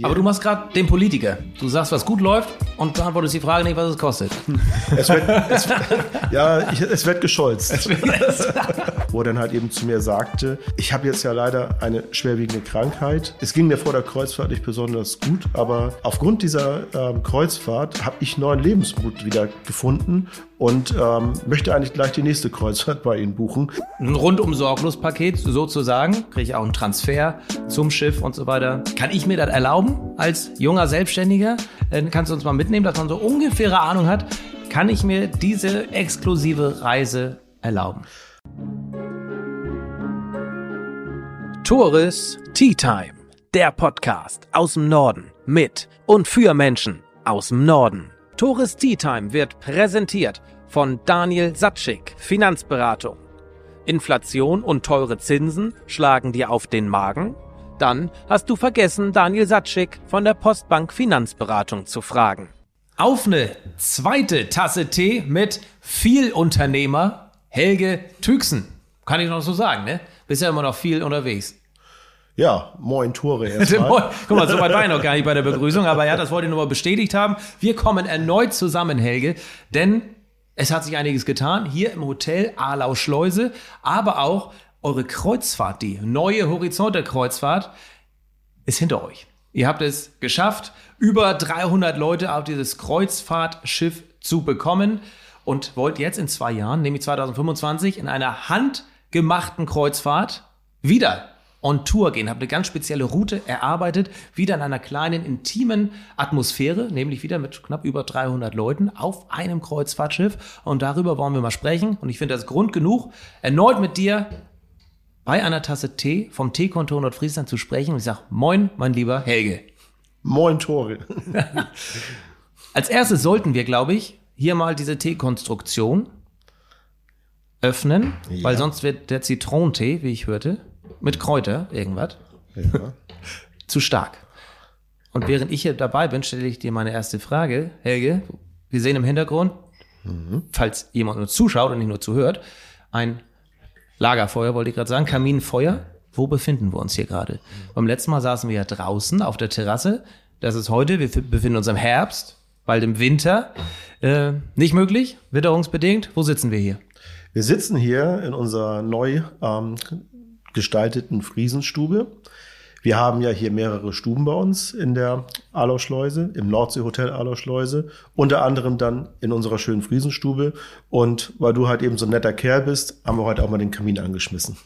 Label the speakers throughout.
Speaker 1: Aber du machst gerade den Politiker. Du sagst, was gut läuft und beantwortest die Frage nicht, was es kostet.
Speaker 2: Es wird, es, ja, ich, es wird gescholzt. Wo er dann halt eben zu mir sagte, ich habe jetzt ja leider eine schwerwiegende Krankheit. Es ging mir vor der Kreuzfahrt nicht besonders gut, aber aufgrund dieser ähm, Kreuzfahrt habe ich neuen Lebensmut wieder gefunden und ähm, möchte eigentlich gleich die nächste Kreuzfahrt bei Ihnen buchen.
Speaker 1: Ein rundum sorglos Paket sozusagen, kriege ich auch einen Transfer zum Schiff und so weiter. Kann ich mir das erlauben als junger Selbstständiger? Dann kannst du uns mal mitnehmen, dass man so ungefähre Ahnung hat. Kann ich mir diese exklusive Reise erlauben?
Speaker 3: Tourist Tea Time, der Podcast aus dem Norden mit und für Menschen aus dem Norden. Tourist Tea Time wird präsentiert von Daniel Satschik, Finanzberatung. Inflation und teure Zinsen schlagen dir auf den Magen? Dann hast du vergessen, Daniel Satschik von der Postbank Finanzberatung zu fragen.
Speaker 1: Auf eine zweite Tasse Tee mit Vielunternehmer Helge Tüxen. Kann ich noch so sagen, ne? Bist ja immer noch viel unterwegs.
Speaker 2: Ja, moin Tore erstmal.
Speaker 1: Guck mal, so weit war ich noch gar nicht bei der Begrüßung, aber ja, das wollte ich nur mal bestätigt haben. Wir kommen erneut zusammen, Helge, denn es hat sich einiges getan hier im Hotel Arlau Schleuse, aber auch eure Kreuzfahrt, die neue Horizonte Kreuzfahrt, ist hinter euch. Ihr habt es geschafft, über 300 Leute auf dieses Kreuzfahrtschiff zu bekommen und wollt jetzt in zwei Jahren, nämlich 2025, in einer handgemachten Kreuzfahrt wieder on Tour gehen, habe eine ganz spezielle Route erarbeitet, wieder in einer kleinen, intimen Atmosphäre, nämlich wieder mit knapp über 300 Leuten auf einem Kreuzfahrtschiff. Und darüber wollen wir mal sprechen. Und ich finde das Grund genug, erneut mit dir bei einer Tasse Tee vom Teekonto Nordfriesland zu sprechen. Und ich sage, moin, mein lieber Helge.
Speaker 2: Moin, Tore.
Speaker 1: Als erstes sollten wir, glaube ich, hier mal diese Teekonstruktion öffnen, ja. weil sonst wird der Zitronentee, wie ich hörte, mit Kräuter, irgendwas, ja. zu stark. Und während ich hier dabei bin, stelle ich dir meine erste Frage. Helge, wir sehen im Hintergrund, mhm. falls jemand nur zuschaut und nicht nur zuhört, ein Lagerfeuer, wollte ich gerade sagen, Kaminfeuer. Wo befinden wir uns hier gerade? Mhm. Beim letzten Mal saßen wir ja draußen auf der Terrasse. Das ist heute, wir befinden uns im Herbst, bald im Winter. Äh, nicht möglich, witterungsbedingt. Wo sitzen wir hier?
Speaker 2: Wir sitzen hier in unserer neu ähm, gestalteten Friesenstube. Wir haben ja hier mehrere Stuben bei uns in der Arlauschleuse, im Nordseehotel Arlauschleuse, unter anderem dann in unserer schönen Friesenstube. Und weil du halt eben so ein netter Kerl bist, haben wir heute auch mal den Kamin angeschmissen.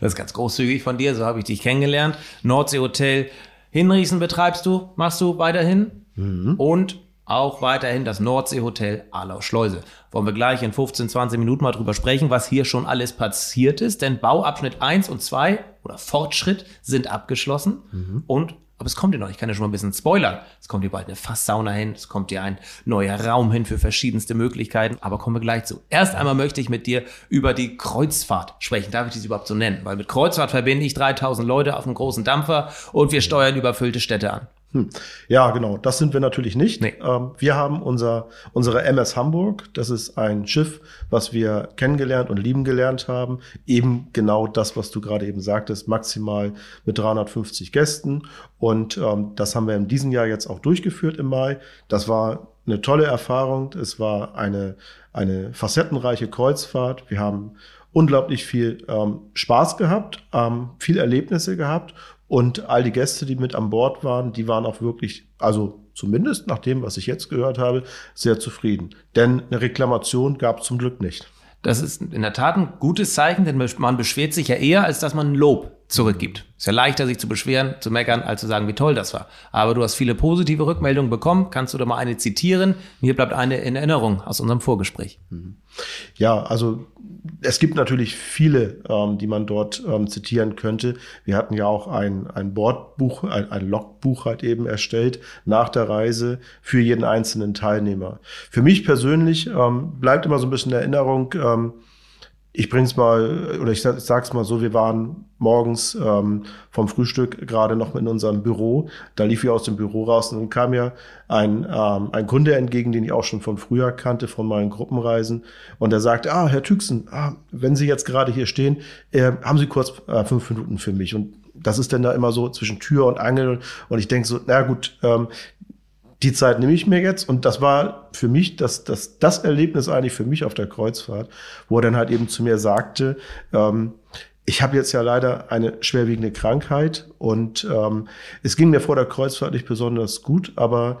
Speaker 1: Das ist ganz großzügig von dir, so habe ich dich kennengelernt. Nordseehotel Hinriesen betreibst du, machst du weiterhin. Mhm. Und auch weiterhin das Nordseehotel Arlau Schleuse. Wollen wir gleich in 15, 20 Minuten mal drüber sprechen, was hier schon alles passiert ist. Denn Bauabschnitt 1 und 2 oder Fortschritt sind abgeschlossen. Mhm. Und aber es kommt ja noch, ich kann ja schon mal ein bisschen spoilern. Es kommt hier bald eine Fasssauna hin, es kommt hier ein neuer Raum hin für verschiedenste Möglichkeiten, aber kommen wir gleich zu. Erst einmal möchte ich mit dir über die Kreuzfahrt sprechen. Darf ich dies überhaupt so nennen? Weil mit Kreuzfahrt verbinde ich 3000 Leute auf einem großen Dampfer und wir steuern überfüllte Städte an.
Speaker 2: Hm. Ja, genau. Das sind wir natürlich nicht. Nee. Ähm, wir haben unser, unsere MS Hamburg. Das ist ein Schiff, was wir kennengelernt und lieben gelernt haben. Eben genau das, was du gerade eben sagtest, maximal mit 350 Gästen. Und ähm, das haben wir in diesem Jahr jetzt auch durchgeführt im Mai. Das war eine tolle Erfahrung. Es war eine, eine facettenreiche Kreuzfahrt. Wir haben unglaublich viel ähm, Spaß gehabt, ähm, viel Erlebnisse gehabt und all die Gäste, die mit an Bord waren, die waren auch wirklich, also zumindest nach dem, was ich jetzt gehört habe, sehr zufrieden. Denn eine Reklamation gab es zum Glück nicht.
Speaker 1: Das ist in der Tat ein gutes Zeichen, denn man beschwert sich ja eher, als dass man ein Lob zurückgibt. Ist ja leichter, sich zu beschweren, zu meckern, als zu sagen, wie toll das war. Aber du hast viele positive Rückmeldungen bekommen. Kannst du da mal eine zitieren? Mir bleibt eine in Erinnerung aus unserem Vorgespräch. Mhm.
Speaker 2: Ja, also es gibt natürlich viele, ähm, die man dort ähm, zitieren könnte. Wir hatten ja auch ein, ein Bordbuch, ein, ein Logbuch halt eben erstellt nach der Reise für jeden einzelnen Teilnehmer. Für mich persönlich ähm, bleibt immer so ein bisschen Erinnerung, ähm, ich bring's mal, oder ich sag's mal so, wir waren morgens ähm, vom Frühstück gerade noch in unserem Büro. Da lief ich aus dem Büro raus und dann kam mir ein, ähm, ein Kunde entgegen, den ich auch schon von früher kannte, von meinen Gruppenreisen. Und er sagte, ah, Herr Tüxen, ah, wenn Sie jetzt gerade hier stehen, äh, haben Sie kurz äh, fünf Minuten für mich. Und das ist dann da immer so zwischen Tür und Angel. Und ich denke so, na gut, ähm, die Zeit nehme ich mir jetzt. Und das war für mich das, das, das Erlebnis eigentlich für mich auf der Kreuzfahrt, wo er dann halt eben zu mir sagte, ähm, ich habe jetzt ja leider eine schwerwiegende Krankheit und ähm, es ging mir vor der Kreuzfahrt nicht besonders gut, aber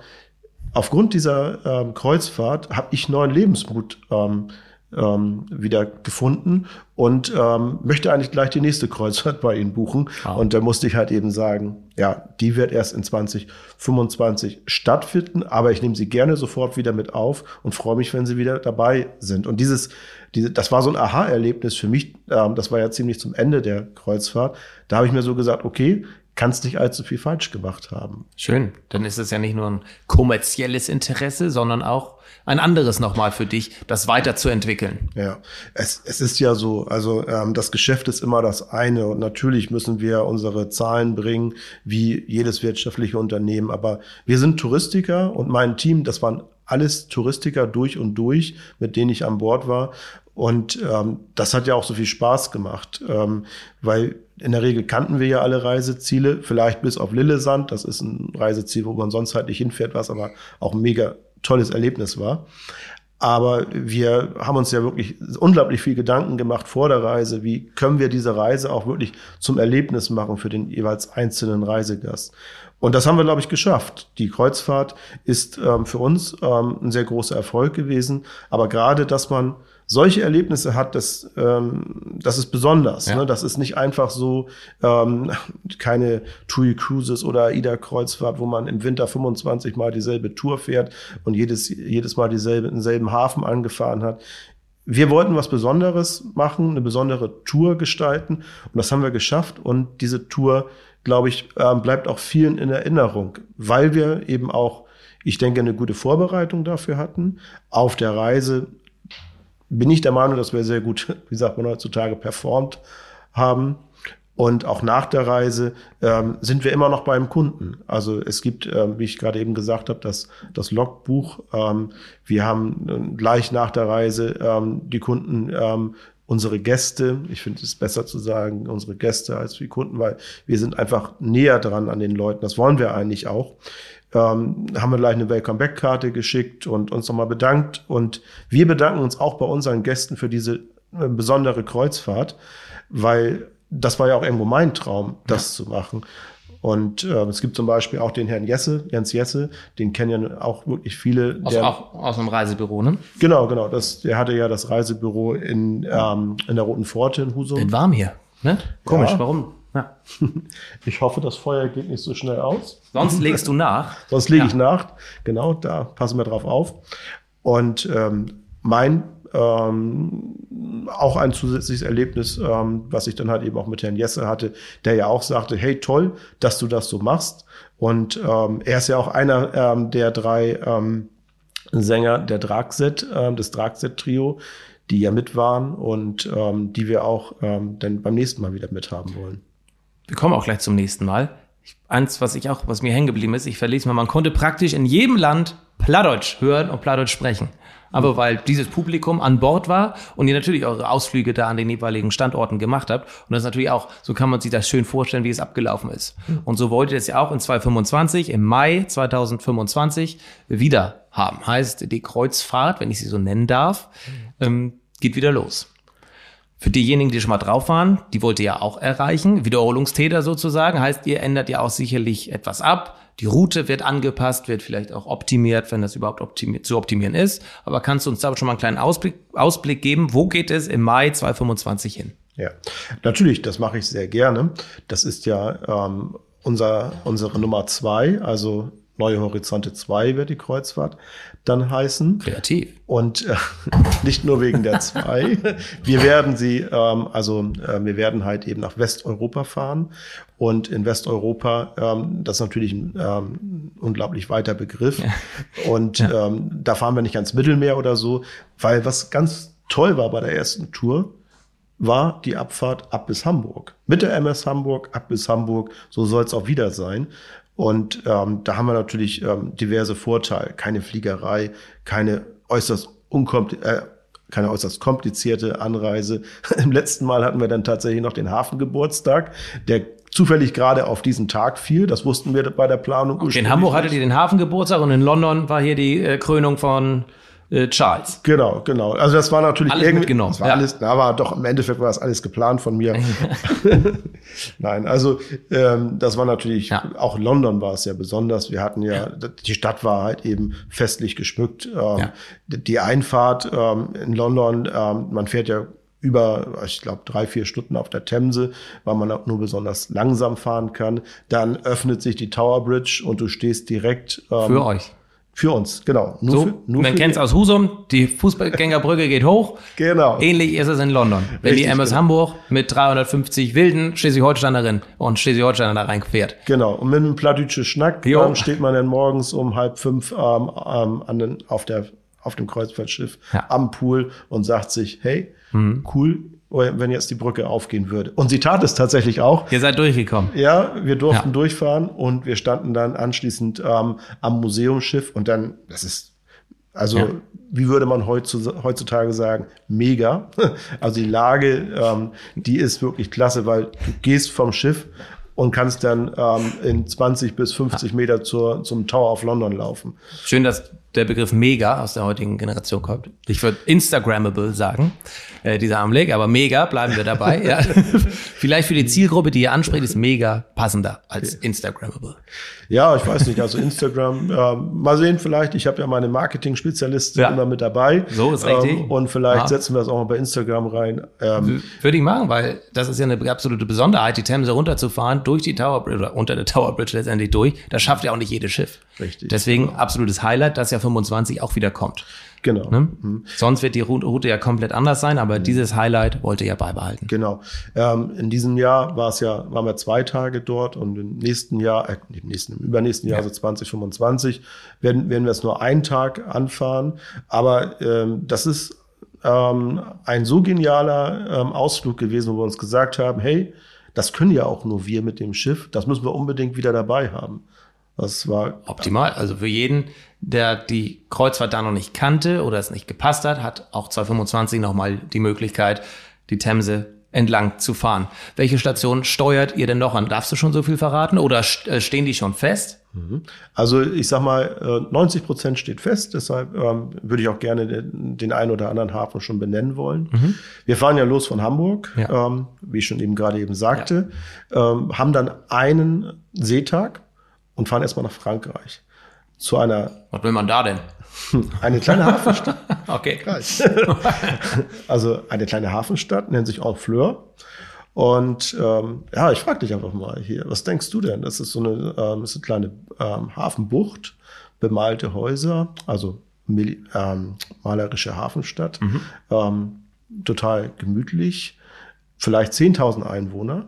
Speaker 2: aufgrund dieser ähm, Kreuzfahrt habe ich neuen Lebensmut ähm, ähm, wieder gefunden und ähm, möchte eigentlich gleich die nächste Kreuzfahrt bei Ihnen buchen. Ah. Und da musste ich halt eben sagen, ja, die wird erst in 2025 stattfinden, aber ich nehme sie gerne sofort wieder mit auf und freue mich, wenn Sie wieder dabei sind. Und dieses, diese, das war so ein Aha-Erlebnis für mich. Ähm, das war ja ziemlich zum Ende der Kreuzfahrt. Da habe ich mir so gesagt, okay, kannst nicht allzu viel falsch gemacht haben.
Speaker 1: Schön. Dann ist es ja nicht nur ein kommerzielles Interesse, sondern auch ein anderes nochmal für dich, das weiterzuentwickeln.
Speaker 2: Ja, es, es ist ja so, also ähm, das Geschäft ist immer das eine und natürlich müssen wir unsere Zahlen bringen, wie jedes wirtschaftliche Unternehmen, aber wir sind Touristiker und mein Team, das waren alles Touristiker durch und durch, mit denen ich an Bord war. Und ähm, das hat ja auch so viel Spaß gemacht, ähm, weil in der Regel kannten wir ja alle Reiseziele, vielleicht bis auf Lillesand. Das ist ein Reiseziel, wo man sonst halt nicht hinfährt, was aber auch mega tolles Erlebnis war. Aber wir haben uns ja wirklich unglaublich viel Gedanken gemacht vor der Reise. Wie können wir diese Reise auch wirklich zum Erlebnis machen für den jeweils einzelnen Reisegast? Und das haben wir, glaube ich, geschafft. Die Kreuzfahrt ist ähm, für uns ähm, ein sehr großer Erfolg gewesen. Aber gerade, dass man solche Erlebnisse hat, das, ähm, das ist besonders. Ja. Ne? Das ist nicht einfach so ähm, keine TUI Cruises oder AIDA Kreuzfahrt, wo man im Winter 25 Mal dieselbe Tour fährt und jedes, jedes Mal dieselbe, denselben Hafen angefahren hat. Wir wollten was Besonderes machen, eine besondere Tour gestalten und das haben wir geschafft und diese Tour, glaube ich, ähm, bleibt auch vielen in Erinnerung, weil wir eben auch ich denke, eine gute Vorbereitung dafür hatten. Auf der Reise bin ich der Meinung, dass wir sehr gut, wie sagt man heutzutage, performt haben. Und auch nach der Reise ähm, sind wir immer noch beim Kunden. Also es gibt, ähm, wie ich gerade eben gesagt habe, das, das Logbuch. Ähm, wir haben äh, gleich nach der Reise ähm, die Kunden, ähm, unsere Gäste. Ich finde es besser zu sagen, unsere Gäste als die Kunden, weil wir sind einfach näher dran an den Leuten. Das wollen wir eigentlich auch ähm, haben wir gleich eine Welcome-Back-Karte geschickt und uns nochmal bedankt. Und wir bedanken uns auch bei unseren Gästen für diese äh, besondere Kreuzfahrt, weil das war ja auch irgendwo mein Traum, das ja. zu machen. Und äh, es gibt zum Beispiel auch den Herrn Jesse, Jens Jesse, den kennen ja auch wirklich viele.
Speaker 1: Aus, der, auch aus einem Reisebüro, ne?
Speaker 2: Genau, genau. Das, der hatte ja das Reisebüro in, ähm, in der Roten Pforte in Husum.
Speaker 1: In warm hier, ne? Komisch, ja. warum?
Speaker 2: Ja. Ich hoffe, das Feuer geht nicht so schnell aus.
Speaker 1: Sonst legst du nach.
Speaker 2: Sonst lege ja. ich nach. Genau, da passen wir drauf auf. Und ähm, mein ähm, auch ein zusätzliches Erlebnis, ähm, was ich dann halt eben auch mit Herrn Jesse hatte, der ja auch sagte, hey toll, dass du das so machst. Und ähm, er ist ja auch einer ähm, der drei ähm, Sänger der Dragset, ähm, des Dragset-Trio, die ja mit waren und ähm, die wir auch ähm, dann beim nächsten Mal wieder mithaben wollen.
Speaker 1: Wir kommen auch gleich zum nächsten Mal. Ich, eins, was ich auch, was mir hängen geblieben ist, ich verlese mal, man konnte praktisch in jedem Land Plattdeutsch hören und Plattdeutsch sprechen. Aber weil dieses Publikum an Bord war und ihr natürlich eure Ausflüge da an den jeweiligen Standorten gemacht habt. Und das ist natürlich auch, so kann man sich das schön vorstellen, wie es abgelaufen ist. Und so wollt ihr es ja auch in 2025, im Mai 2025 wieder haben. Heißt, die Kreuzfahrt, wenn ich sie so nennen darf, ähm, geht wieder los. Für diejenigen, die schon mal drauf waren, die wollt ihr ja auch erreichen. Wiederholungstäter sozusagen. Heißt, ihr ändert ja auch sicherlich etwas ab. Die Route wird angepasst, wird vielleicht auch optimiert, wenn das überhaupt optimiert, zu optimieren ist. Aber kannst du uns da schon mal einen kleinen Ausblick, Ausblick geben? Wo geht es im Mai 2025 hin?
Speaker 2: Ja, natürlich, das mache ich sehr gerne. Das ist ja ähm, unser, unsere Nummer zwei, also Neue Horizonte 2 wird die Kreuzfahrt dann heißen.
Speaker 1: Kreativ.
Speaker 2: Und äh, nicht nur wegen der 2. wir werden sie, ähm, also äh, wir werden halt eben nach Westeuropa fahren. Und in Westeuropa, ähm, das ist natürlich ein ähm, unglaublich weiter Begriff. Ja. Und ja. ähm, da fahren wir nicht ans Mittelmeer oder so, weil was ganz toll war bei der ersten Tour, war die Abfahrt ab bis Hamburg. Mit der MS Hamburg, ab bis Hamburg, so soll es auch wieder sein. Und ähm, da haben wir natürlich ähm, diverse Vorteile. Keine Fliegerei, keine äußerst unkomplizierte, äh, keine äußerst komplizierte Anreise. Im letzten Mal hatten wir dann tatsächlich noch den Hafengeburtstag, der zufällig gerade auf diesen Tag fiel. Das wussten wir bei der Planung.
Speaker 1: Okay, in Hamburg hattet ihr den Hafengeburtstag und in London war hier die äh, Krönung von äh, Charles.
Speaker 2: Genau, genau. Also das war natürlich
Speaker 1: alles irgendwie, mitgenommen.
Speaker 2: Das war ja. alles, aber doch im Endeffekt war das alles geplant von mir. Nein, also ähm, das war natürlich ja. auch London war es ja besonders. Wir hatten ja, ja, die Stadt war halt eben festlich geschmückt. Ähm. Die Einfahrt ähm, in London, ähm, man fährt ja über, ich glaube, drei, vier Stunden auf der Themse, weil man auch nur besonders langsam fahren kann. Dann öffnet sich die Tower Bridge und du stehst direkt
Speaker 1: ähm, für euch
Speaker 2: für uns, genau.
Speaker 1: Nur so, für, nur man kennt es aus Husum, die Fußgängerbrücke geht hoch.
Speaker 2: Genau.
Speaker 1: Ähnlich ist es in London. Wenn Richtig, die MS genau. Hamburg mit 350 wilden Schleswig-Holsteinerinnen und Schleswig-Holsteiner da reinquert.
Speaker 2: Genau. Und mit einem plattdütsche Schnack ähm, steht man dann morgens um halb fünf ähm, ähm, an den, auf, der, auf dem Kreuzfahrtschiff ja. am Pool und sagt sich, hey, mhm. cool, wenn jetzt die Brücke aufgehen würde. Und sie tat es tatsächlich auch.
Speaker 1: Ihr seid durchgekommen.
Speaker 2: Ja, wir durften ja. durchfahren und wir standen dann anschließend ähm, am Museumsschiff und dann, das ist, also ja. wie würde man heutzutage sagen, mega. Also die Lage, ähm, die ist wirklich klasse, weil du gehst vom Schiff und kannst dann ähm, in 20 bis 50 Meter zur, zum Tower of London laufen.
Speaker 1: Schön, dass der Begriff mega aus der heutigen Generation kommt. Ich würde Instagrammable sagen, äh, dieser Anblick, aber mega bleiben wir dabei. ja. Vielleicht für die Zielgruppe, die ihr anspricht, ist mega passender als Instagrammable.
Speaker 2: Ja, ich weiß nicht. Also Instagram, äh, mal sehen vielleicht. Ich habe ja meine Marketing-Spezialistin ja. immer mit dabei.
Speaker 1: So ist richtig.
Speaker 2: Ähm, und vielleicht ja. setzen wir das auch mal bei Instagram rein.
Speaker 1: Ähm, Würde ich machen, weil das ist ja eine absolute Besonderheit, die Themse runterzufahren, durch die Tower Bridge oder unter der Tower Bridge letztendlich durch. Das schafft ja auch nicht jedes Schiff.
Speaker 2: Richtig.
Speaker 1: Deswegen absolutes Highlight, dass ja 25 auch wieder kommt.
Speaker 2: Genau.
Speaker 1: Ne? Mhm. Sonst wird die Route ja komplett anders sein, aber mhm. dieses Highlight wollte ja beibehalten.
Speaker 2: Genau. Ähm, in diesem Jahr war es ja, waren wir zwei Tage dort und im nächsten Jahr, äh, im nächsten, im übernächsten Jahr, ja. also 2025, werden, werden wir es nur einen Tag anfahren. Aber ähm, das ist ähm, ein so genialer ähm, Ausflug gewesen, wo wir uns gesagt haben, hey, das können ja auch nur wir mit dem Schiff, das müssen wir unbedingt wieder dabei haben. Das war
Speaker 1: optimal. Also für jeden, der die Kreuzfahrt da noch nicht kannte oder es nicht gepasst hat, hat auch 225 nochmal die Möglichkeit, die Themse entlang zu fahren. Welche Station steuert ihr denn noch an? Darfst du schon so viel verraten oder äh, stehen die schon fest?
Speaker 2: Mhm. Also ich sag mal, 90 äh, Prozent steht fest, deshalb ähm, würde ich auch gerne den, den einen oder anderen Hafen schon benennen wollen. Mhm. Wir fahren ja los von Hamburg, ja. ähm, wie ich schon eben gerade eben sagte, ja. ähm, haben dann einen Seetag und fahren erstmal nach Frankreich. Zu einer.
Speaker 1: Was will man da denn?
Speaker 2: Eine kleine Hafenstadt.
Speaker 1: okay.
Speaker 2: also eine kleine Hafenstadt, nennt sich Honfleur. Und ähm, ja, ich frage dich einfach mal hier, was denkst du denn? Das ist so eine, ähm, ist eine kleine ähm, Hafenbucht, bemalte Häuser, also ähm, malerische Hafenstadt, mhm. ähm, total gemütlich, vielleicht 10.000 Einwohner.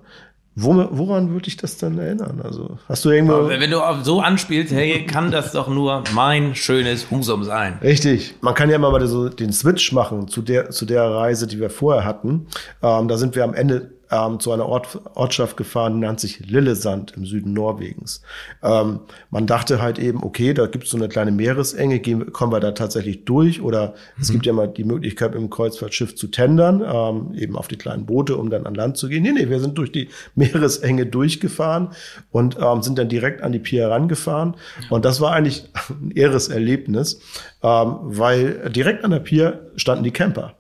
Speaker 2: Woran würde ich das dann erinnern? Also, hast du irgendwo.
Speaker 1: Wenn du so anspielst, hey, kann das doch nur mein schönes Husum sein.
Speaker 2: Richtig. Man kann ja immer mal so den Switch machen zu der, zu der Reise, die wir vorher hatten. Ähm, da sind wir am Ende ähm, zu einer Ort, Ortschaft gefahren, die nennt sich Lillesand im Süden Norwegens. Ähm, man dachte halt eben, okay, da gibt es so eine kleine Meeresenge, gehen, kommen wir da tatsächlich durch? Oder mhm. es gibt ja mal die Möglichkeit, im Kreuzfahrtschiff zu tendern, ähm, eben auf die kleinen Boote, um dann an Land zu gehen. Nee, nee, wir sind durch die Meeresenge durchgefahren und ähm, sind dann direkt an die Pier rangefahren. Und das war eigentlich ein irres Erlebnis, ähm, weil direkt an der Pier standen die Camper.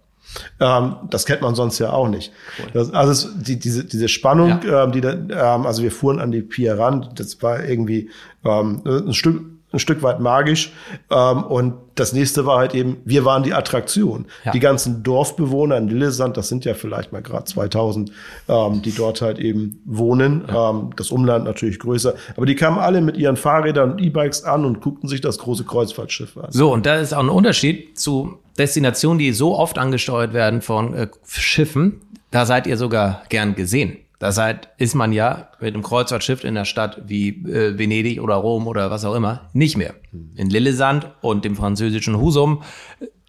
Speaker 2: Ähm, das kennt man sonst ja auch nicht. Das, also es, die, diese, diese Spannung, ja. ähm, die da, ähm, also wir fuhren an die Pier ran, das war irgendwie ähm, ein Stück ein Stück weit magisch. Ähm, und das nächste war halt eben, wir waren die Attraktion. Ja. Die ganzen Dorfbewohner in Lillesand, das sind ja vielleicht mal gerade 2000, ähm, die dort halt eben wohnen. Ja. Ähm, das Umland natürlich größer. Aber die kamen alle mit ihren Fahrrädern und E-Bikes an und guckten sich das große Kreuzfahrtschiff an.
Speaker 1: So, und da ist auch ein Unterschied zu Destinationen, die so oft angesteuert werden von äh, Schiffen. Da seid ihr sogar gern gesehen. Das heißt, ist man ja mit einem Kreuzfahrtschiff in der Stadt wie äh, Venedig oder Rom oder was auch immer nicht mehr. In Lillesand und dem französischen Husum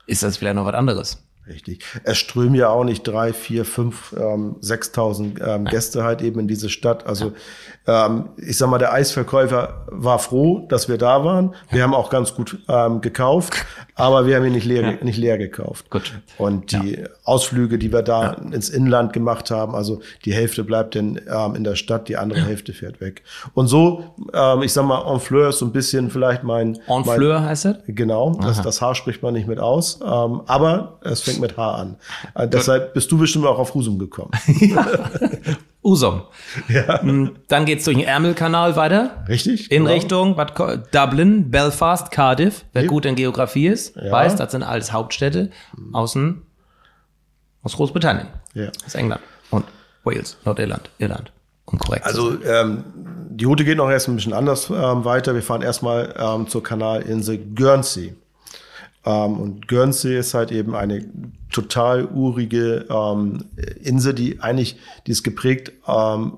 Speaker 1: ist das vielleicht noch was anderes.
Speaker 2: Richtig. Es strömen ja auch nicht drei, vier, fünf, ähm, 6.000 ähm, Gäste halt eben in diese Stadt. Also ähm, ich sag mal, der Eisverkäufer war froh, dass wir da waren. Wir haben auch ganz gut ähm, gekauft, aber wir haben ihn nicht leer, ja. nicht leer gekauft.
Speaker 1: Gut.
Speaker 2: Und die ja. Ausflüge, die wir da ja. ins Inland gemacht haben, also die Hälfte bleibt in, ähm, in der Stadt, die andere Hälfte fährt weg. Und so, ähm, ich sag mal, Enfleur ist so ein bisschen vielleicht mein...
Speaker 1: Enfleur heißt das?
Speaker 2: Genau, das, das Haar spricht man nicht mit aus, ähm, aber es fängt mit H an. Äh, deshalb bist du bestimmt auch auf Husum gekommen.
Speaker 1: Usum. Ja. Hm, dann geht's durch den Ärmelkanal weiter.
Speaker 2: Richtig.
Speaker 1: In genau. Richtung was, Dublin, Belfast, Cardiff. Wer gut in Geografie ist, ja. weiß, das sind alles Hauptstädte außen aus Großbritannien. Ja. Aus England und Wales, Nordirland, Irland. Um korrekt
Speaker 2: also ähm, die Route geht noch erst ein bisschen anders ähm, weiter. Wir fahren erstmal ähm, zur Kanalinsel Guernsey. Ähm, und Guernsey ist halt eben eine total urige ähm, Insel, die eigentlich, die ist geprägt ähm,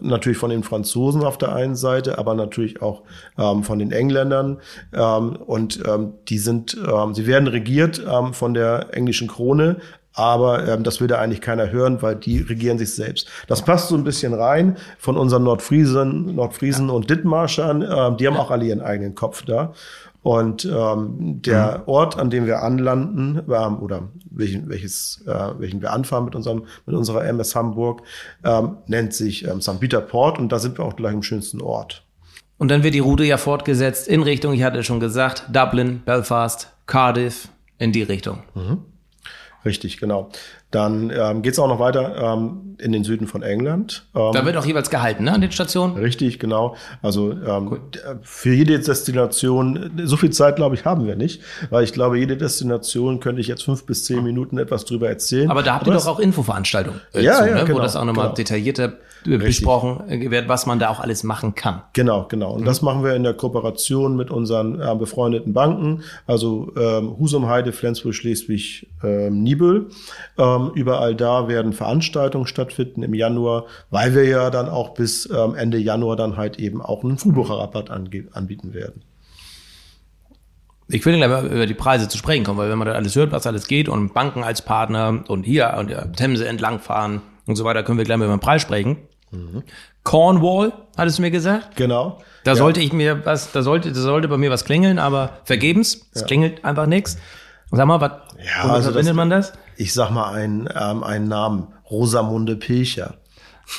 Speaker 2: natürlich von den Franzosen auf der einen Seite, aber natürlich auch ähm, von den Engländern. Ähm, und ähm, die sind, ähm, sie werden regiert ähm, von der englischen Krone, aber ähm, das will da eigentlich keiner hören, weil die regieren sich selbst. Das passt so ein bisschen rein von unseren Nordfriesen, Nordfriesen ja. und Dithmarschern. Ähm, die haben auch alle ihren eigenen Kopf da. Und ähm, der mhm. Ort, an dem wir anlanden, ähm, oder welchen, welches, äh, welchen wir anfahren mit, unserem, mit unserer MS Hamburg, ähm, nennt sich ähm, St. Peter Port und da sind wir auch gleich im schönsten Ort.
Speaker 1: Und dann wird die Route ja fortgesetzt in Richtung, ich hatte schon gesagt, Dublin, Belfast, Cardiff, in die Richtung.
Speaker 2: Mhm. Richtig, genau. Dann ähm, geht es auch noch weiter ähm, in den Süden von England.
Speaker 1: Ähm, da wird auch jeweils gehalten, ne, an den Stationen?
Speaker 2: Richtig, genau. Also ähm, cool. für jede Destination, so viel Zeit, glaube ich, haben wir nicht, weil ich glaube, jede Destination könnte ich jetzt fünf bis zehn Minuten etwas drüber erzählen.
Speaker 1: Aber da habt ihr doch auch Infoveranstaltungen,
Speaker 2: äh, ja, zu, ja,
Speaker 1: ne?
Speaker 2: genau,
Speaker 1: wo das auch nochmal genau. detaillierter Richtig. besprochen wird, was man da auch alles machen kann.
Speaker 2: Genau, genau. Und mhm. das machen wir in der Kooperation mit unseren äh, befreundeten Banken, also ähm, Husum, Heide, Flensburg, Schleswig, ähm, Nibel. Ähm, überall da werden Veranstaltungen stattfinden im Januar, weil wir ja dann auch bis ähm, Ende Januar dann halt eben auch einen Frühbucherrabatt anbieten werden.
Speaker 1: Ich will gleich mal über die Preise zu sprechen kommen, weil wenn man da alles hört, was alles geht und Banken als Partner und hier und der Themse entlangfahren und so weiter, können wir gleich mal über den Preis sprechen. Mhm. Cornwall, hattest du mir gesagt?
Speaker 2: Genau.
Speaker 1: Da ja. sollte ich mir was, da sollte, da sollte bei mir was klingeln, aber vergebens. Es ja. klingelt einfach nichts. Sag mal, was,
Speaker 2: ja, also verbindet das, man das? Ich sag mal einen, ähm, einen Namen. Rosamunde Pilcher.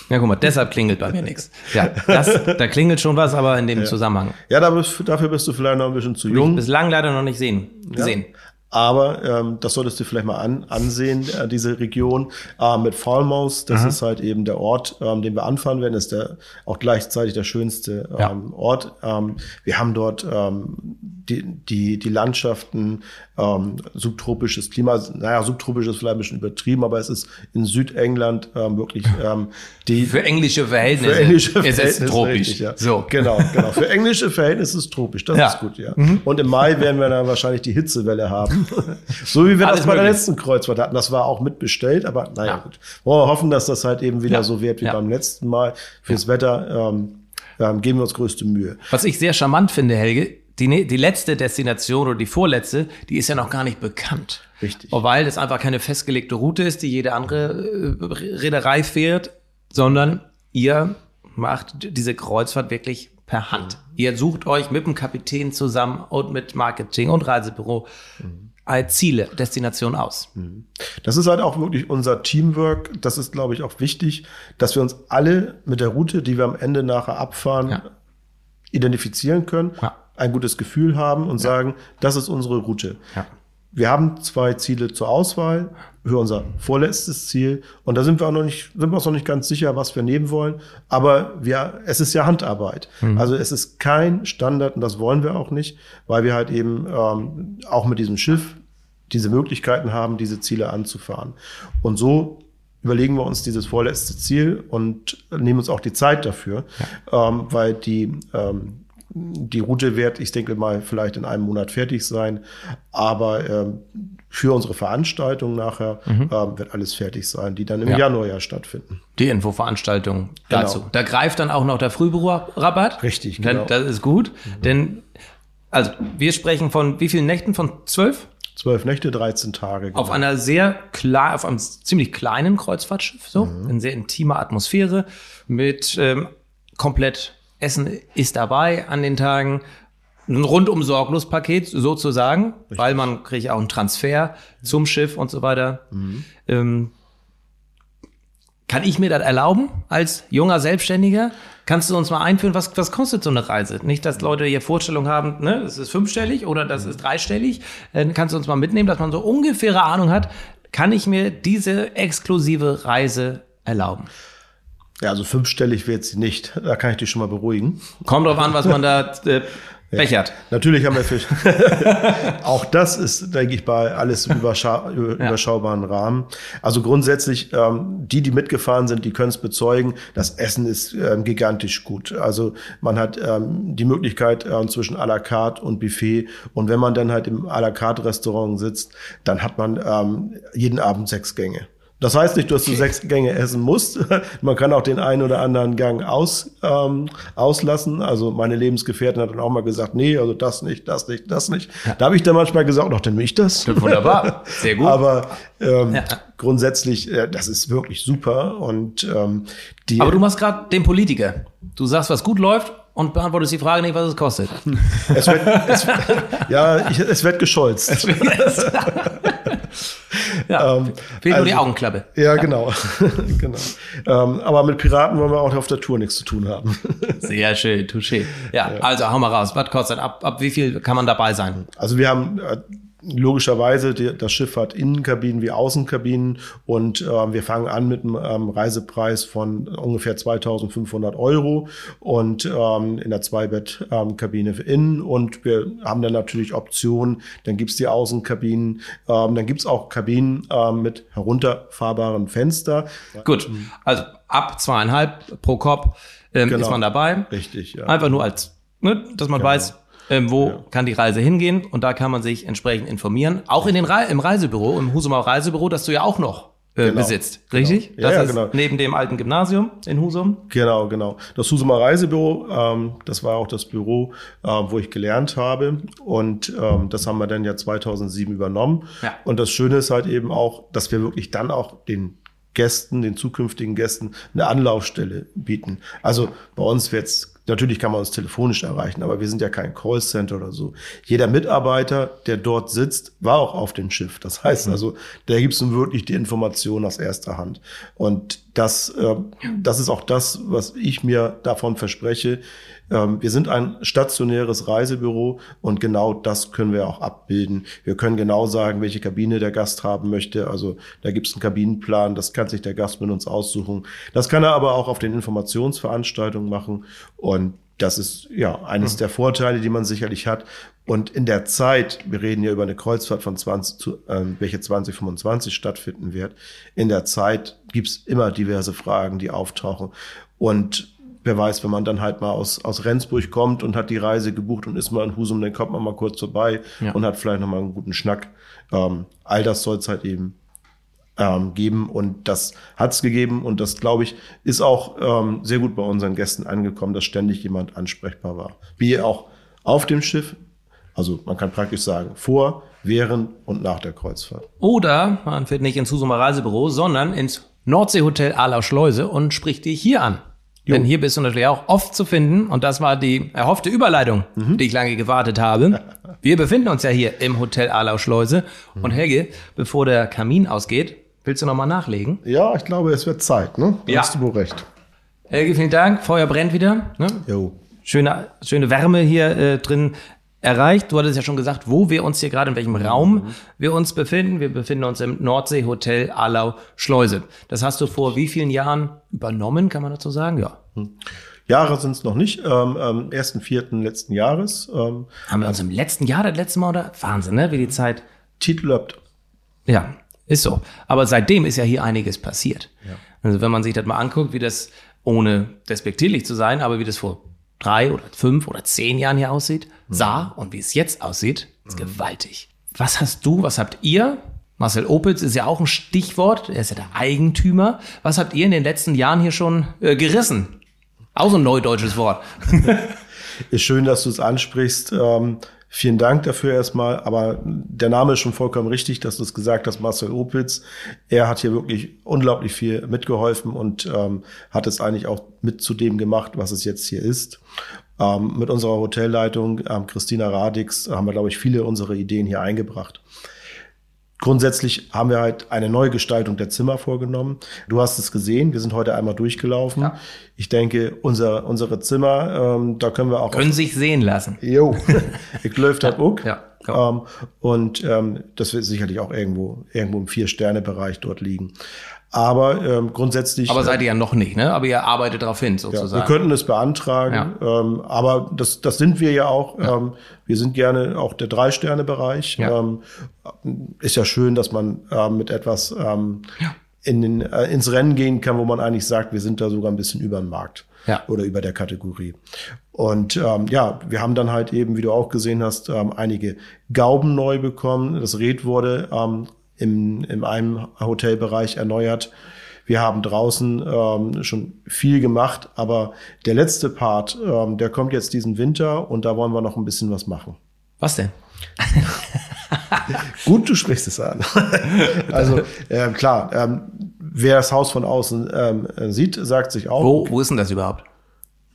Speaker 1: Ja, guck mal, deshalb klingelt bei mir nichts. Ja, das, da klingelt schon was, aber in dem
Speaker 2: ja.
Speaker 1: Zusammenhang.
Speaker 2: Ja, dafür bist du vielleicht noch ein bisschen zu jung.
Speaker 1: Ich bislang leider noch nicht sehen, gesehen. Ja.
Speaker 2: Aber ähm, das solltest du vielleicht mal an, ansehen, äh, diese Region äh, mit Falmouth. Das mhm. ist halt eben der Ort, ähm, den wir anfahren werden. Ist der auch gleichzeitig der schönste ähm, ja. Ort. Ähm, wir haben dort ähm, die, die, die Landschaften, ähm, subtropisches Klima. Naja, subtropisch ist vielleicht ein bisschen übertrieben, aber es ist in Südengland ähm, wirklich ähm, die.
Speaker 1: Für englische Verhältnisse.
Speaker 2: Für englische Verhältnisse. Ist
Speaker 1: es tropisch. Richtig,
Speaker 2: ja. So. Genau, genau. Für englische Verhältnisse ist es tropisch. Das ja. ist gut, ja. Mhm. Und im Mai werden wir dann wahrscheinlich die Hitzewelle haben. so wie wir Alles das bei der letzten Kreuzfahrt hatten. Das war auch mitbestellt, aber naja, ja. gut. Wollen wir hoffen, dass das halt eben wieder so wird wie beim letzten Mal. Fürs Wetter ähm, ähm, geben wir uns größte Mühe.
Speaker 1: Was ich sehr charmant finde, Helge, die, ne-, die letzte Destination oder die vorletzte, die ist ja noch gar nicht bekannt.
Speaker 2: Richtig.
Speaker 1: Weil es einfach keine festgelegte Route ist, die jede andere äh, Reederei fährt, sondern ihr macht diese Kreuzfahrt wirklich per Hand. Mhm. Ihr sucht euch mit dem Kapitän zusammen und mit Marketing und Reisebüro mhm. als Ziele, Destination aus. Mhm.
Speaker 2: Das ist halt auch wirklich unser Teamwork. Das ist, glaube ich, auch wichtig, dass wir uns alle mit der Route, die wir am Ende nachher abfahren, ja. identifizieren können, ja. Ein gutes Gefühl haben und ja. sagen, das ist unsere Route. Wir haben zwei Ziele zur Auswahl für unser vorletztes Ziel. Und da sind wir auch noch nicht, sind wir uns noch nicht ganz sicher, was wir nehmen wollen. Aber wir, es ist ja Handarbeit. Mhm. Also es ist kein Standard und das wollen wir auch nicht, weil wir halt eben ähm, auch mit diesem Schiff diese Möglichkeiten haben, diese Ziele anzufahren. Und so überlegen wir uns dieses vorletzte Ziel und nehmen uns auch die Zeit dafür, ja. ähm, weil die ähm, die Route wird, ich denke mal, vielleicht in einem Monat fertig sein. Aber ähm, für unsere Veranstaltung nachher mhm. ähm, wird alles fertig sein, die dann im ja. Januar ja stattfinden.
Speaker 1: Die Infoveranstaltung dazu. Genau. Da greift dann auch noch der Frühbucherrabatt.
Speaker 2: Richtig, genau.
Speaker 1: Das ist gut, mhm. denn also wir sprechen von wie vielen Nächten? Von zwölf?
Speaker 2: zwölf Nächte, 13 Tage.
Speaker 1: Genau. Auf einer sehr klar, auf einem ziemlich kleinen Kreuzfahrtschiff, so, mhm. in sehr intimer Atmosphäre, mit ähm, komplett Essen ist dabei an den Tagen. Ein rundum sorglos Paket sozusagen, Richtig. weil man kriegt auch einen Transfer zum Schiff und so weiter. Mhm. Ähm, kann ich mir das erlauben als junger Selbstständiger? Kannst du uns mal einführen, was, was kostet so eine Reise? Nicht, dass Leute hier Vorstellung haben, ne, das ist fünfstellig oder das ist dreistellig. Äh, kannst du uns mal mitnehmen, dass man so ungefähre Ahnung hat, kann ich mir diese exklusive Reise erlauben?
Speaker 2: Ja, also fünfstellig wird sie nicht. Da kann ich dich schon mal beruhigen.
Speaker 1: Kommt drauf an, was man da äh, Bechert. Ja,
Speaker 2: natürlich haben wir Fisch. auch das ist, denke ich, bei alles überschau ja. überschaubaren Rahmen. Also grundsätzlich, ähm, die, die mitgefahren sind, die können es bezeugen. Das Essen ist ähm, gigantisch gut. Also man hat ähm, die Möglichkeit äh, zwischen à la carte und Buffet. Und wenn man dann halt im à la carte Restaurant sitzt, dann hat man ähm, jeden Abend sechs Gänge. Das heißt nicht, dass du sechs Gänge essen musst. Man kann auch den einen oder anderen Gang aus, ähm, auslassen. Also meine Lebensgefährtin hat dann auch mal gesagt, nee, also das nicht, das nicht, das nicht. Ja. Da habe ich dann manchmal gesagt, doch, dann will ich das.
Speaker 1: Wunderbar, sehr gut.
Speaker 2: Aber ähm, ja. grundsätzlich, äh, das ist wirklich super. Und ähm,
Speaker 1: die. Aber du machst gerade den Politiker. Du sagst, was gut läuft und beantwortest die Frage nicht, was es kostet.
Speaker 2: Es wird, es, ja, ich, es wird gescholzt. Es wird,
Speaker 1: ja, ähm, fehlt also, nur die also, Augenklappe.
Speaker 2: Ja, genau. genau. Ähm, aber mit Piraten wollen wir auch auf der Tour nichts zu tun haben.
Speaker 1: Sehr schön, touché. Ja, ja, also hau mal raus. Was kostet? Ab, ab wie viel kann man dabei sein?
Speaker 2: Also wir haben äh, logischerweise, die, das Schiff hat Innenkabinen wie Außenkabinen und äh, wir fangen an mit einem ähm, Reisepreis von ungefähr 2500 Euro und ähm, in der Zweibettkabine ähm, für innen und wir haben dann natürlich Optionen, dann gibt's die Außenkabinen, ähm, dann gibt's auch Kabinen ähm, mit herunterfahrbaren Fenster.
Speaker 1: Gut, also ab zweieinhalb pro Kopf ähm, genau. ist man dabei.
Speaker 2: Richtig,
Speaker 1: ja. Einfach nur als, ne, dass man genau. weiß, ähm, wo ja. kann die Reise hingehen und da kann man sich entsprechend informieren. Auch in den Re im Reisebüro, im Husumau Reisebüro, das du ja auch noch äh, genau. besitzt, richtig?
Speaker 2: Genau. Ja,
Speaker 1: das
Speaker 2: ja, genau.
Speaker 1: neben dem alten Gymnasium in Husum.
Speaker 2: Genau, genau. Das Husumer Reisebüro, ähm, das war auch das Büro, äh, wo ich gelernt habe und ähm, das haben wir dann ja 2007 übernommen. Ja. Und das Schöne ist halt eben auch, dass wir wirklich dann auch den Gästen, den zukünftigen Gästen, eine Anlaufstelle bieten. Also bei uns wird's Natürlich kann man uns telefonisch erreichen, aber wir sind ja kein Callcenter oder so. Jeder Mitarbeiter, der dort sitzt, war auch auf dem Schiff. Das heißt mhm. also, der gibt nun wirklich die Information aus erster Hand. Und das, äh, das ist auch das, was ich mir davon verspreche. Ähm, wir sind ein stationäres Reisebüro und genau das können wir auch abbilden. Wir können genau sagen, welche Kabine der Gast haben möchte. Also da gibt es einen Kabinenplan, das kann sich der Gast mit uns aussuchen. Das kann er aber auch auf den Informationsveranstaltungen machen. Und das ist ja eines mhm. der Vorteile, die man sicherlich hat. Und in der Zeit, wir reden ja über eine Kreuzfahrt von 20, zu, äh, welche 2025 stattfinden wird. In der Zeit gibt's immer diverse Fragen, die auftauchen. Und wer weiß, wenn man dann halt mal aus, aus Rendsburg kommt und hat die Reise gebucht und ist mal in Husum, dann kommt man mal kurz vorbei ja. und hat vielleicht noch mal einen guten Schnack. Ähm, all das soll es halt eben ähm, geben und das hat es gegeben und das, glaube ich, ist auch ähm, sehr gut bei unseren Gästen angekommen, dass ständig jemand ansprechbar war. Wie auch auf dem Schiff, also man kann praktisch sagen, vor, während und nach der Kreuzfahrt.
Speaker 1: Oder man fährt nicht ins Husumer Reisebüro, sondern ins Nordseehotel Alau Schleuse und spricht dich hier an. Jo. Denn hier bist du natürlich auch oft zu finden und das war die erhoffte Überleitung, mhm. die ich lange gewartet habe. Wir befinden uns ja hier im Hotel Alau Schleuse mhm. und Helge, bevor der Kamin ausgeht, willst du nochmal nachlegen?
Speaker 2: Ja, ich glaube, es wird Zeit, ne?
Speaker 1: Da ja.
Speaker 2: hast du wohl recht.
Speaker 1: Helge, vielen Dank. Feuer brennt wieder. Ne? Jo. Schöne, schöne Wärme hier äh, drin erreicht. Du hattest ja schon gesagt, wo wir uns hier gerade, in welchem Raum mhm. wir uns befinden. Wir befinden uns im Nordsee-Hotel Alau Schleuse. Das hast du vor wie vielen Jahren übernommen, kann man dazu sagen? Ja.
Speaker 2: Mhm. Jahre sind es noch nicht, ähm, ähm, ersten, vierten letzten Jahres. Ähm,
Speaker 1: Haben wir uns im letzten Jahr, das letzte Mal, oder? Wahnsinn, ne? Wie die Zeit.
Speaker 2: Titlöpt.
Speaker 1: Ja, ist so. Aber seitdem ist ja hier einiges passiert. Ja. Also wenn man sich das mal anguckt, wie das, ohne despektierlich zu sein, aber wie das vor drei oder fünf oder zehn Jahren hier aussieht, mhm. sah und wie es jetzt aussieht, ist mhm. gewaltig. Was hast du, was habt ihr? Marcel Opitz ist ja auch ein Stichwort, er ist ja der Eigentümer. Was habt ihr in den letzten Jahren hier schon äh, gerissen? Auch so ein neudeutsches Wort.
Speaker 2: ist schön, dass du es ansprichst. Ähm, Vielen Dank dafür erstmal. Aber der Name ist schon vollkommen richtig, dass du es gesagt hast, Marcel Opitz. Er hat hier wirklich unglaublich viel mitgeholfen und ähm, hat es eigentlich auch mit zu dem gemacht, was es jetzt hier ist. Ähm, mit unserer Hotelleitung, ähm, Christina Radix, haben wir, glaube ich, viele unserer Ideen hier eingebracht. Grundsätzlich haben wir halt eine Neugestaltung der Zimmer vorgenommen. Du hast es gesehen, wir sind heute einmal durchgelaufen. Ja. Ich denke, unser, unsere Zimmer, ähm, da können wir auch.
Speaker 1: Können sich sehen lassen.
Speaker 2: Jo, ich läuft halt auch. Ja. Ähm, und ähm, das wird sicherlich auch irgendwo, irgendwo im Vier-Sterne-Bereich dort liegen. Aber ähm, grundsätzlich.
Speaker 1: Aber seid ihr ja noch nicht, ne? Aber ihr arbeitet darauf hin, sozusagen.
Speaker 2: Ja, wir könnten es beantragen, ja. ähm, aber das, das sind wir ja auch. Ja. Ähm, wir sind gerne auch der Drei-Sterne-Bereich. Ähm, ist ja schön, dass man ähm, mit etwas ähm, in den, äh, ins Rennen gehen kann, wo man eigentlich sagt, wir sind da sogar ein bisschen über den Markt ja. oder über der Kategorie. Und ähm, ja, wir haben dann halt eben, wie du auch gesehen hast, ähm, einige Gauben neu bekommen. Das Red wurde ähm, im, in einem Hotelbereich erneuert. Wir haben draußen ähm, schon viel gemacht, aber der letzte Part, ähm, der kommt jetzt diesen Winter und da wollen wir noch ein bisschen was machen.
Speaker 1: Was denn?
Speaker 2: Gut, du sprichst es an. also äh, klar, ähm, wer das Haus von außen ähm, sieht, sagt sich auch.
Speaker 1: Wo, wo ist denn das überhaupt?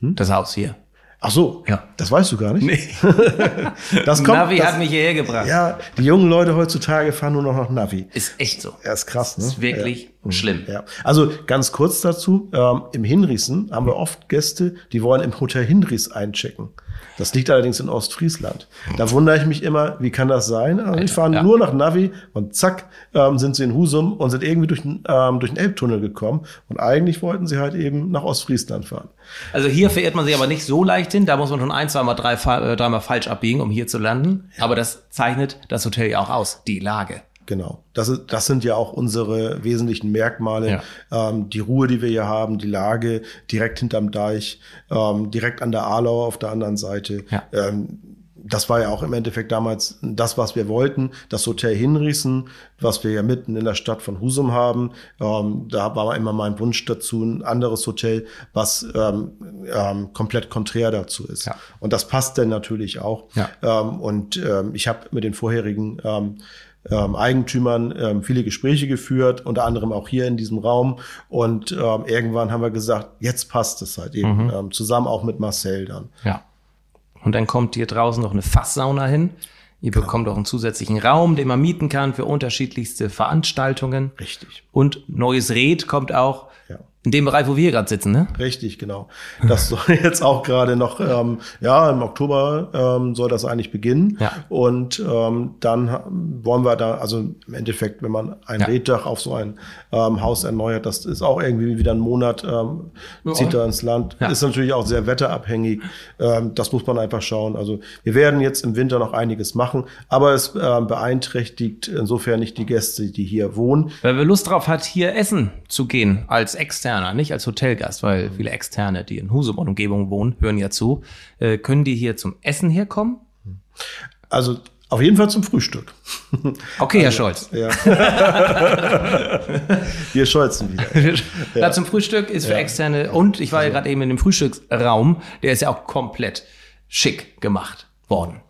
Speaker 1: Hm? Das Haus hier.
Speaker 2: Ach so, ja. das weißt du gar nicht. Nee.
Speaker 1: das kommt, Navi das, hat mich hierher gebracht.
Speaker 2: Ja, die jungen Leute heutzutage fahren nur noch nach Navi.
Speaker 1: Ist echt so.
Speaker 2: Ja, ist krass, ne?
Speaker 1: Ist wirklich ja. Mhm. schlimm.
Speaker 2: Ja. Also ganz kurz dazu, ähm, im Hinriesen haben wir oft Gäste, die wollen im Hotel Hinries einchecken. Das liegt allerdings in Ostfriesland. Da wundere ich mich immer, wie kann das sein? Also die fahren ja. nur nach Navi und zack, ähm, sind sie in Husum und sind irgendwie durch, ähm, durch den Elbtunnel gekommen. Und eigentlich wollten sie halt eben nach Ostfriesland fahren.
Speaker 1: Also hier verirrt man sich aber nicht so leicht hin. Da muss man schon ein, zweimal, drei, äh, dreimal falsch abbiegen, um hier zu landen. Aber das zeichnet das Hotel ja auch aus, die Lage.
Speaker 2: Genau. Das, ist, das sind ja auch unsere wesentlichen Merkmale. Ja. Ähm, die Ruhe, die wir hier haben, die Lage direkt hinterm Deich, ähm, direkt an der Alau auf der anderen Seite. Ja. Ähm, das war ja auch im Endeffekt damals das, was wir wollten. Das Hotel Hinriesen, was wir ja mitten in der Stadt von Husum haben. Ähm, da war immer mein Wunsch dazu, ein anderes Hotel, was ähm, ähm, komplett konträr dazu ist. Ja. Und das passt dann natürlich auch. Ja. Ähm, und ähm, ich habe mit den vorherigen ähm, Eigentümern ähm, viele Gespräche geführt, unter anderem auch hier in diesem Raum. Und ähm, irgendwann haben wir gesagt, jetzt passt es halt eben, mhm. ähm, zusammen auch mit Marcel dann.
Speaker 1: Ja. Und dann kommt hier draußen noch eine Fasssauna hin. Ihr genau. bekommt auch einen zusätzlichen Raum, den man mieten kann für unterschiedlichste Veranstaltungen.
Speaker 2: Richtig.
Speaker 1: Und neues Red kommt auch. Ja. In dem Bereich, wo wir gerade sitzen, ne?
Speaker 2: Richtig, genau. Das soll jetzt auch gerade noch, ähm, ja, im Oktober ähm, soll das eigentlich beginnen. Ja. Und ähm, dann wollen wir da, also im Endeffekt, wenn man ein ja. Reddach auf so ein ähm, Haus erneuert, das ist auch irgendwie wieder ein Monat, ähm, zieht da ins Land. Ja. Ist natürlich auch sehr wetterabhängig. Ähm, das muss man einfach schauen. Also wir werden jetzt im Winter noch einiges machen, aber es beeinträchtigt insofern nicht die Gäste, die hier wohnen.
Speaker 1: Wer Lust drauf hat, hier essen zu gehen als extern Externer, nicht als Hotelgast, weil viele Externe, die in Husum und Umgebung wohnen, hören ja zu. Äh, können die hier zum Essen herkommen?
Speaker 2: Also auf jeden Fall zum Frühstück.
Speaker 1: Okay, also, Herr Scholz. Ja.
Speaker 2: Wir scholzen wieder.
Speaker 1: Ja. zum Frühstück ist für ja. Externe, und ich war ja also gerade eben in dem Frühstücksraum, der ist ja auch komplett schick gemacht worden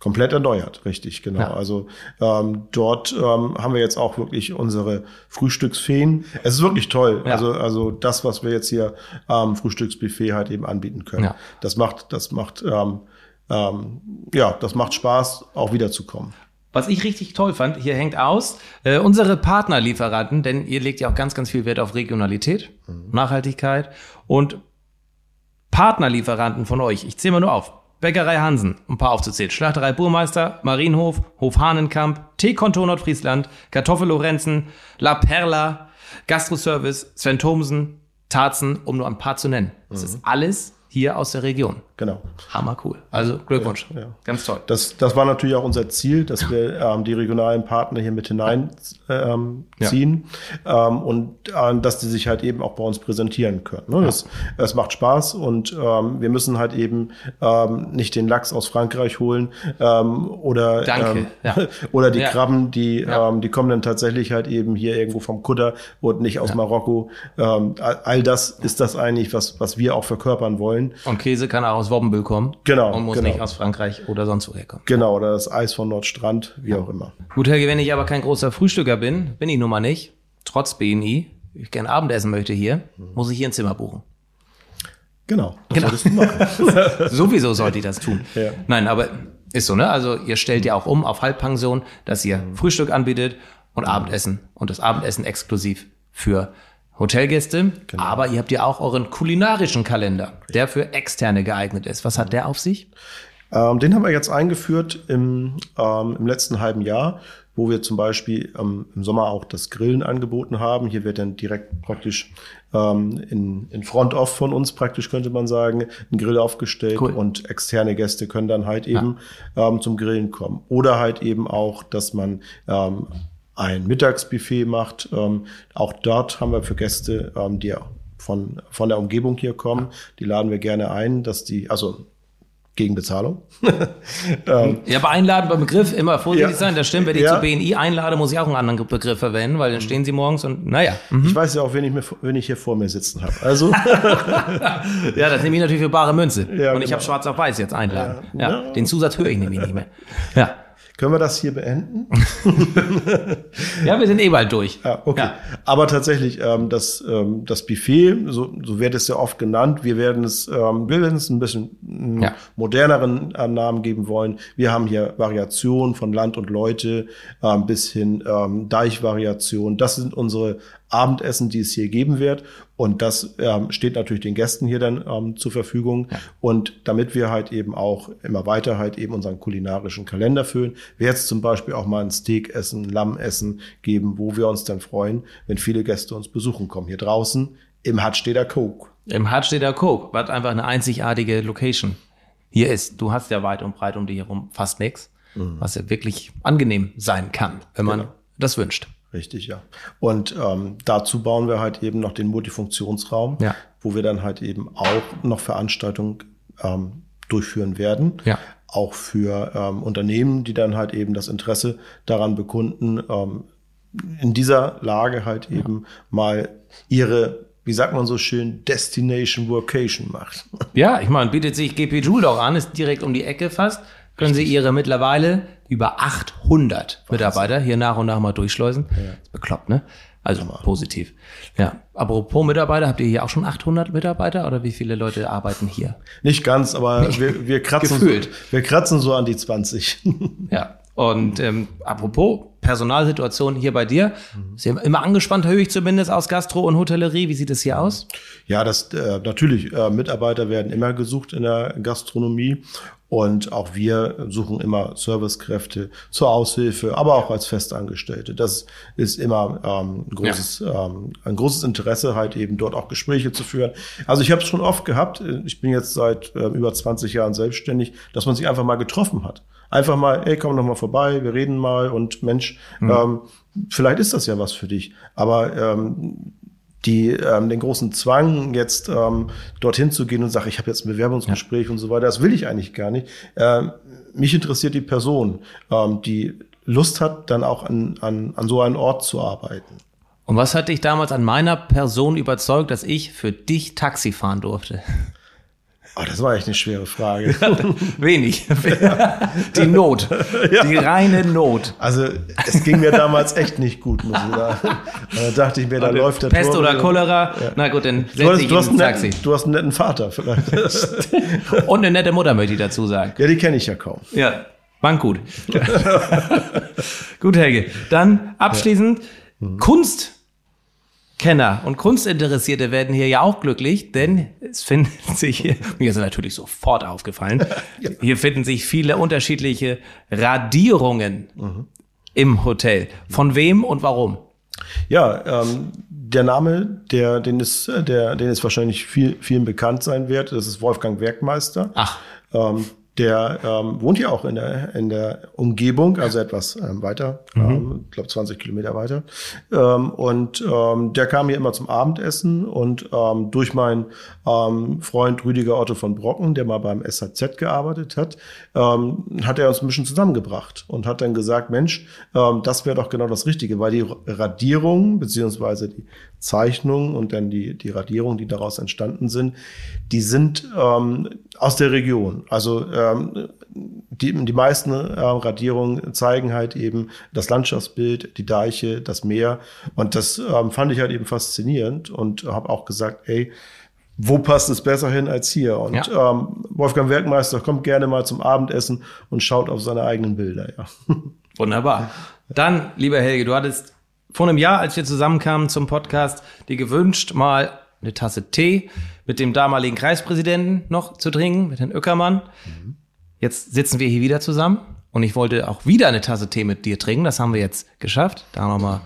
Speaker 2: komplett erneuert, richtig, genau. Ja. Also ähm, dort ähm, haben wir jetzt auch wirklich unsere Frühstücksfeen. Es ist wirklich toll. Ja. Also, also das, was wir jetzt hier am ähm, Frühstücksbuffet halt eben anbieten können. Ja. Das macht, das macht, ähm, ähm, ja, das macht Spaß, auch wiederzukommen.
Speaker 1: Was ich richtig toll fand, hier hängt aus, äh, unsere Partnerlieferanten, denn ihr legt ja auch ganz, ganz viel Wert auf Regionalität, mhm. Nachhaltigkeit und Partnerlieferanten von euch. Ich zähle mal nur auf. Bäckerei Hansen, ein paar aufzuzählen. Schlachterei Burmeister, Marienhof, Hof Hahnenkamp, Teekontor Nordfriesland, Kartoffel Lorenzen, La Perla, Gastroservice, Sven Thomsen, Tarzen, um nur ein paar zu nennen. Das mhm. ist alles hier aus der Region.
Speaker 2: Genau.
Speaker 1: Hammer cool. Also Glückwunsch. Ja, ja. Ganz toll.
Speaker 2: Das, das war natürlich auch unser Ziel, dass wir ähm, die regionalen Partner hier mit hineinziehen ähm, ja. ähm, und äh, dass die sich halt eben auch bei uns präsentieren können. Ne? Das, das macht Spaß und ähm, wir müssen halt eben ähm, nicht den Lachs aus Frankreich holen ähm, oder,
Speaker 1: Danke.
Speaker 2: Ähm, oder die Krabben, die, ähm, die kommen dann tatsächlich halt eben hier irgendwo vom Kutter und nicht aus Marokko. Ähm, all das ist das eigentlich, was, was wir auch verkörpern wollen freuen.
Speaker 1: Und Käse kann auch aus Wobbenbüll kommen.
Speaker 2: Genau.
Speaker 1: Und muss
Speaker 2: genau.
Speaker 1: nicht aus Frankreich oder sonst woher kommen.
Speaker 2: Genau, oder das Eis von Nordstrand, wie auch immer.
Speaker 1: Gut, Helge, wenn ich aber kein großer Frühstücker bin, bin ich nun mal nicht, trotz BNI, ich gerne Abendessen möchte hier, muss ich hier ein Zimmer buchen.
Speaker 2: Genau, das
Speaker 1: Genau.
Speaker 2: solltest du machen.
Speaker 1: Sowieso sollte ich das tun.
Speaker 2: Ja.
Speaker 1: Nein, aber ist so, ne? Also ihr stellt ja auch um auf Halbpension, dass ihr
Speaker 2: Mhm.
Speaker 1: Frühstück anbietet und Abendessen und das Abendessen exklusiv für Hotelgäste.
Speaker 2: Genau.
Speaker 1: Aber ihr habt ja auch euren kulinarischen Kalender, der für Externe geeignet ist. Was hat der auf sich?
Speaker 2: Ähm, den haben wir jetzt eingeführt im, ähm, im letzten halben Jahr, wo wir zum Beispiel ähm, im Sommer auch das Grillen angeboten haben. Hier wird dann direkt praktisch ähm, in, in Front-Off von uns praktisch, könnte man sagen, ein Grill aufgestellt
Speaker 1: Cool.
Speaker 2: und externe Gäste können dann halt eben ähm, zum Grillen kommen. Oder halt eben auch, dass man ähm, ein Mittagsbuffet macht. Ähm, auch dort haben wir für Gäste, ähm, die von, von der Umgebung hier kommen, die laden wir gerne ein, dass die, also gegen Bezahlung.
Speaker 1: Ja, aber einladen beim Begriff immer vorsichtig
Speaker 2: Ja.
Speaker 1: sein. Das stimmt, wenn ich
Speaker 2: Ja.
Speaker 1: zu BNI einlade, muss ich auch einen anderen Begriff verwenden, weil dann stehen sie morgens und naja. Mhm.
Speaker 2: Ich weiß ja auch, wen ich, mir, wen ich hier vor mir sitzen habe. Also,
Speaker 1: Ja, das nehme ich natürlich für bare Münze.
Speaker 2: Ja,
Speaker 1: und ich
Speaker 2: genau.
Speaker 1: habe schwarz auf weiß jetzt einladen. Ja,
Speaker 2: Ja.
Speaker 1: Den Zusatz höre ich nämlich nicht mehr. Ja.
Speaker 2: Können wir das hier beenden?
Speaker 1: ja, wir sind eh bald durch.
Speaker 2: Ja, okay.
Speaker 1: Ja.
Speaker 2: Aber tatsächlich, ähm, das, ähm, das Buffet, so, so wird es ja oft genannt, wir werden es, ähm, wir werden es ein bisschen mm,
Speaker 1: Ja.
Speaker 2: moderneren äh, Namen geben wollen. Wir haben hier Variationen von Land und Leute ähm, bis hin ähm, Deichvariationen. Das sind unsere Abendessen, die es hier geben wird. Und das ähm, steht natürlich den Gästen hier dann ähm, zur Verfügung. Und damit wir halt eben auch immer weiter halt eben unseren kulinarischen Kalender füllen, wird es zum Beispiel auch mal ein Steak essen, Lammessen geben, wo wir uns dann freuen, wenn viele Gäste uns besuchen kommen. Hier draußen im Hut steht der Coke.
Speaker 1: Im Hut steht der Coke, was einfach eine einzigartige Location hier ist. Du hast ja weit und breit um dich herum fast nichts, was ja wirklich angenehm sein kann, wenn man
Speaker 2: Genau.
Speaker 1: das wünscht.
Speaker 2: Richtig, ja. Und ähm, dazu bauen wir halt eben noch den Multifunktionsraum,
Speaker 1: Ja.
Speaker 2: wo wir dann halt eben auch noch Veranstaltungen ähm, durchführen werden.
Speaker 1: Ja.
Speaker 2: Auch für ähm, Unternehmen, die dann halt eben das Interesse daran bekunden, ähm, in dieser Lage halt eben mal ihre, wie sagt man so schön, Destination Workation macht.
Speaker 1: Ja, ich meine, bietet sich GP Joule doch an, ist direkt um die Ecke fast. Können Sie Ihre mittlerweile über 800 Mitarbeiter hier nach und nach mal durchschleusen. Ist bekloppt, ne? Also positiv. Ja. Apropos Mitarbeiter, habt ihr hier auch schon 800 Mitarbeiter oder wie viele Leute arbeiten hier?
Speaker 2: Nicht ganz, aber wir, wir, kratzen,
Speaker 1: Gefühlt.
Speaker 2: wir kratzen so an die 20.
Speaker 1: Ja. Und ähm, apropos Personalsituation hier bei dir, ist ja immer angespannt, höre ich zumindest aus Gastro und Hotellerie. Wie sieht es hier aus?
Speaker 2: Ja, das äh, natürlich, äh, Mitarbeiter werden immer gesucht in der Gastronomie und auch wir suchen immer Servicekräfte zur Aushilfe, aber auch als Festangestellte. Das ist immer ähm, ein, großes, ähm, ein großes Interesse, halt eben dort auch Gespräche zu führen. Also ich habe es schon oft gehabt, ich bin jetzt seit äh, über 20 Jahren selbstständig, dass man sich einfach mal getroffen hat. Einfach mal, ey, komm doch mal vorbei, wir reden mal und Mensch, ähm, vielleicht ist das ja was für dich. Aber ähm, die ähm, den großen Zwang jetzt ähm, dorthin zu gehen und sagen, ich habe jetzt ein Bewerbungsgespräch und so weiter, das will ich eigentlich gar nicht. Ähm, mich interessiert die Person, ähm, die Lust hat, dann auch an, an, an so einen Ort zu arbeiten.
Speaker 1: Und was hat dich damals an meiner Person überzeugt, dass ich für dich Taxi fahren durfte?
Speaker 2: Oh, das war echt eine schwere Frage.
Speaker 1: Wenig. Die Not. Die reine Not.
Speaker 2: Also es ging mir damals echt nicht gut, muss ich sagen. Da dachte ich mir, da läuft der
Speaker 1: Pest
Speaker 2: Tor
Speaker 1: oder. Cholera. Na gut, dann
Speaker 2: Du
Speaker 1: setze
Speaker 2: hast,
Speaker 1: ich
Speaker 2: du, hast einen
Speaker 1: Taxi.
Speaker 2: netten, du hast einen netten Vater vielleicht.
Speaker 1: Und eine nette Mutter möchte ich dazu sagen.
Speaker 2: ja, die kenne ich ja kaum.
Speaker 1: Ja, bank gut. gut, Helge. Dann abschließend Kunstkenner und Kunstinteressierte werden hier ja auch glücklich, denn es finden sich hier, mir ist natürlich sofort aufgefallen, hier finden sich viele unterschiedliche Radierungen im Hotel. Von wem und warum?
Speaker 2: Ja, ähm, der Name, der, den ist, der, den ist wahrscheinlich viel, vielen bekannt sein wird, das ist Wolfgang Werkmeister.
Speaker 1: Ach.
Speaker 2: Ähm, der ähm, wohnt ja auch in der, in der Umgebung, also etwas ähm, weiter, mhm. ähm, ich glaube 20 Kilometer weiter. Ähm, und ähm, der kam hier immer zum Abendessen und ähm, durch meinen ähm, Freund Rüdiger Otto von Brocken, der mal beim SHZ gearbeitet hat, ähm, hat er uns ein bisschen zusammengebracht und hat dann gesagt, Mensch, ähm, das wäre doch genau das Richtige, weil die Radierung beziehungsweise die Zeichnungen und dann die, die Radierungen, die daraus entstanden sind, die sind ähm, aus der Region. Also ähm, die, die meisten äh, Radierungen zeigen halt eben das Landschaftsbild, die Deiche, das Meer. Und das ähm, fand ich halt eben faszinierend und habe auch gesagt, ey, wo passt es besser hin als hier? Und ja. ähm, Wolfgang Werkmeister kommt gerne mal zum Abendessen und schaut auf seine eigenen Bilder. Ja.
Speaker 1: Wunderbar. Dann, lieber Helge, du hattest vor einem Jahr, als wir zusammenkamen zum Podcast, dir gewünscht, mal eine Tasse Tee mit dem damaligen Kreispräsidenten noch zu trinken, mit Herrn Öckermann. Mhm. Jetzt sitzen wir hier wieder zusammen und ich wollte auch wieder eine Tasse Tee mit dir trinken. Das haben wir jetzt geschafft. Da nochmal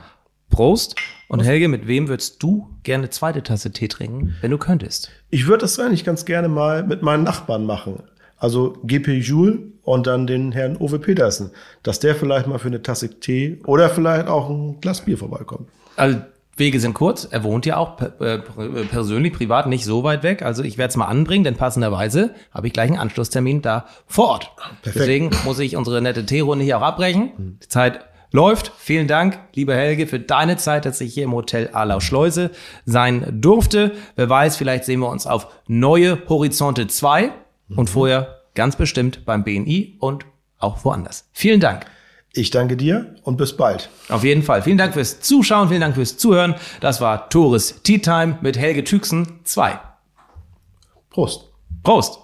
Speaker 1: Prost. Und Helge, mit wem würdest du gerne eine zweite Tasse Tee trinken, wenn du könntest?
Speaker 2: Ich würde das eigentlich ganz gerne mal mit meinen Nachbarn machen. Also GP Jules und dann den Herrn Uwe Petersen, dass der vielleicht mal für eine Tasse Tee oder vielleicht auch ein Glas Bier vorbeikommt.
Speaker 1: Also Wege sind kurz. Er wohnt ja auch äh, persönlich, privat nicht so weit weg. Also ich werde es mal anbringen, denn passenderweise habe ich gleich einen Anschlusstermin da vor Ort. Perfekt. Deswegen muss ich unsere nette Teerunde hier auch abbrechen. Die Zeit läuft. Vielen Dank, lieber Helge, für deine Zeit, dass ich hier im Hotel Arlau Schleuse sein durfte. Wer weiß, vielleicht sehen wir uns auf neue Horizonte 2 mhm. und vorher ganz bestimmt beim BNI und auch woanders. Vielen Dank.
Speaker 2: Ich danke dir und bis bald.
Speaker 1: Auf jeden Fall. Vielen Dank fürs Zuschauen, vielen Dank fürs Zuhören. Das war Tores Tea Time mit Helge Tüxen 2.
Speaker 2: Prost.
Speaker 1: Prost.